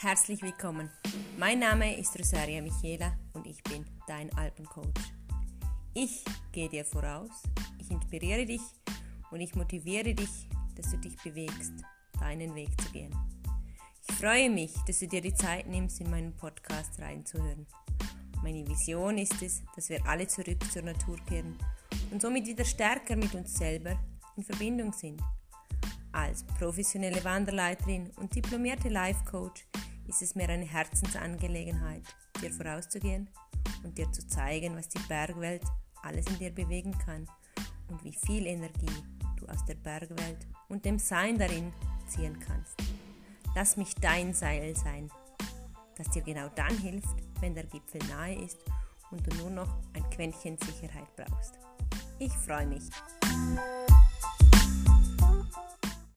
herzlich willkommen. Mein Name ist Rosaria Michela und ich bin dein Alpencoach. Ich gehe dir voraus, ich inspiriere dich und ich motiviere dich, dass du dich bewegst, deinen Weg zu gehen. Ich freue mich, dass du dir die Zeit nimmst, in meinen Podcast reinzuhören. Meine Vision ist es, dass wir alle zurück zur Natur kehren und somit wieder stärker mit uns selber in Verbindung sind. Als professionelle Wanderleiterin und diplomierte Life Coach ist es mir eine Herzensangelegenheit, dir vorauszugehen und dir zu zeigen, was die Bergwelt alles in dir bewegen kann und wie viel Energie du aus der Bergwelt und dem Sein darin ziehen kannst. Lass mich dein Seil sein, das dir genau dann hilft, wenn der Gipfel nahe ist und du nur noch ein Quäntchen Sicherheit brauchst. Ich freue mich.